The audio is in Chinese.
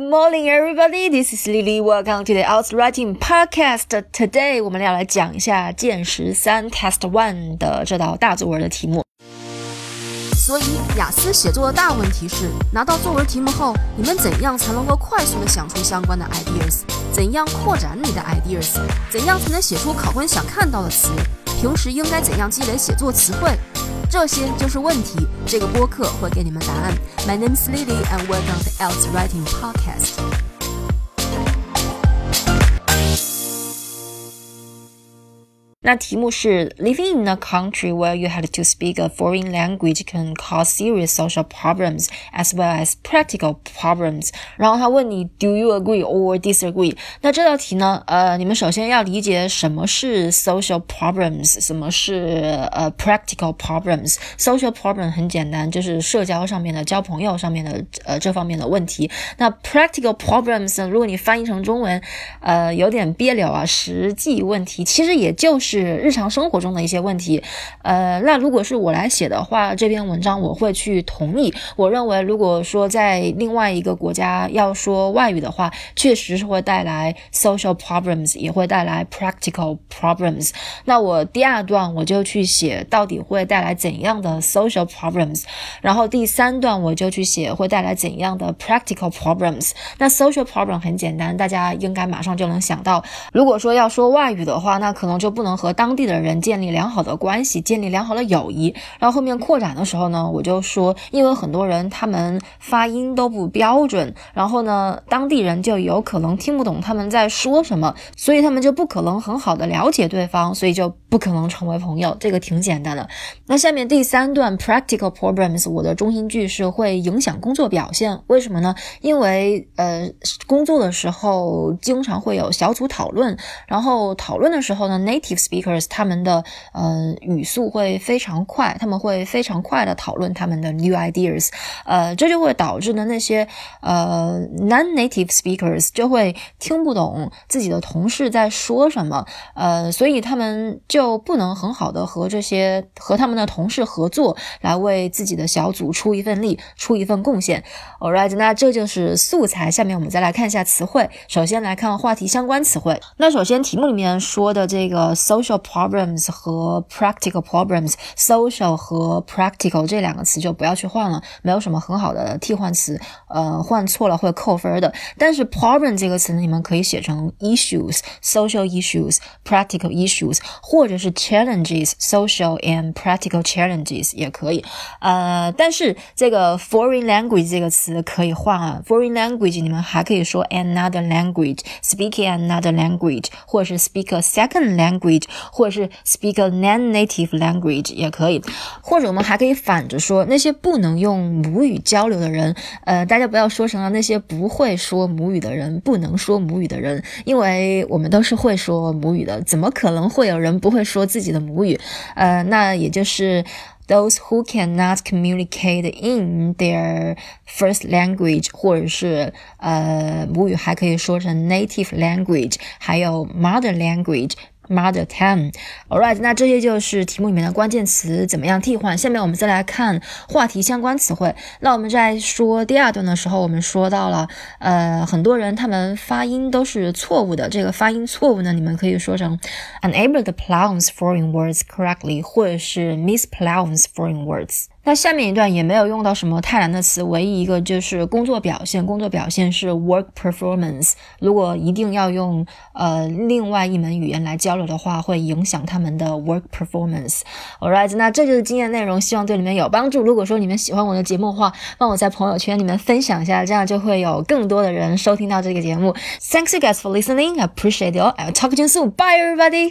Good morning, everybody. This is Lily. Welcome to the Out Writing Podcast. Today，我们要来讲一下剑十三 Test One 的这道大作文的题目。所以，雅思写作的大问题是，拿到作文题目后，你们怎样才能够快速的想出相关的 ideas？怎样扩展你的 ideas？怎样才能写出考官想看到的词？平时应该怎样积累写作词汇？这些就是问题。这个播客会给你们答案。My name is Lily, and welcome to Else Writing Podcast. 那题目是 Living in a country where you had to speak a foreign language can cause serious social problems as well as practical problems。然后他问你 Do you agree or disagree？那这道题呢，呃，你们首先要理解什么是 social problems，什么是呃 practical problems。social problem 很简单，就是社交上面的、交朋友上面的呃这方面的问题。那 practical problems 呢，如果你翻译成中文，呃，有点别扭啊，实际问题其实也就是。 是日常生活中的一些问题，呃，那如果是我来写的话，这篇文章我会去同意。我认为，如果说在另外一个国家要说外语的话，确实是会带来 social problems，也会带来 practical problems。那我第二段我就去写到底会带来怎样的 social problems，然后第三段我就去写会带来怎样的 practical problems。那 social problem 很简单，大家应该马上就能想到。如果说要说外语的话，那可能就不能。和当地的人建立良好的关系，建立良好的友谊。然后后面扩展的时候呢，我就说，因为很多人他们发音都不标准，然后呢，当地人就有可能听不懂他们在说什么，所以他们就不可能很好的了解对方，所以就不可能成为朋友。这个挺简单的。那下面第三段 practical problems，我的中心句是会影响工作表现。为什么呢？因为呃，工作的时候经常会有小组讨论，然后讨论的时候呢 natives。Speakers 他们的呃语速会非常快，他们会非常快的讨论他们的 new ideas，呃，这就会导致呢那些呃 non-native speakers 就会听不懂自己的同事在说什么，呃，所以他们就不能很好的和这些和他们的同事合作，来为自己的小组出一份力，出一份贡献。All right，那这就是素材。下面我们再来看一下词汇。首先来看话题相关词汇。那首先题目里面说的这个 so。social problems 和 practical problems，social 和 practical 这两个词就不要去换了，没有什么很好的替换词，呃，换错了会扣分的。但是 problem 这个词呢，你们可以写成 issues，social issues，practical issues，或者是 challenges，social and practical challenges 也可以。呃，但是这个 foreign language 这个词可以换啊，foreign language 你们还可以说 another language，speaking another language，或者是 speak a second language。 或者是 speak a non-native language 也可以，或者我们还可以反着说，那些不能用母语交流的人，呃，大家不要说成了那些不会说母语的人，不能说母语的人，因为我们都是会说母语的，怎么可能会有人不会说自己的母语？呃，那也就是 those who cannot communicate in their first language，或者是呃母语还可以说成 native language，还有 mother language。Mother tongue，All right，那这些就是题目里面的关键词，怎么样替换？下面我们再来看话题相关词汇。那我们在说第二段的时候，我们说到了，呃，很多人他们发音都是错误的。这个发音错误呢，你们可以说成 unable to pronounce foreign words correctly，或者是 mispronounce foreign words。那下面一段也没有用到什么太难的词，唯一一个就是工作表现。工作表现是 work performance。如果一定要用呃另外一门语言来交流的话，会影响他们的 work performance。All right，那这就是今天的内容，希望对你们有帮助。如果说你们喜欢我的节目的话，帮我在朋友圈里面分享一下，这样就会有更多的人收听到这个节目。Thanks you guys for listening. I appreciate it all. I'll talk to you soon. Bye everybody.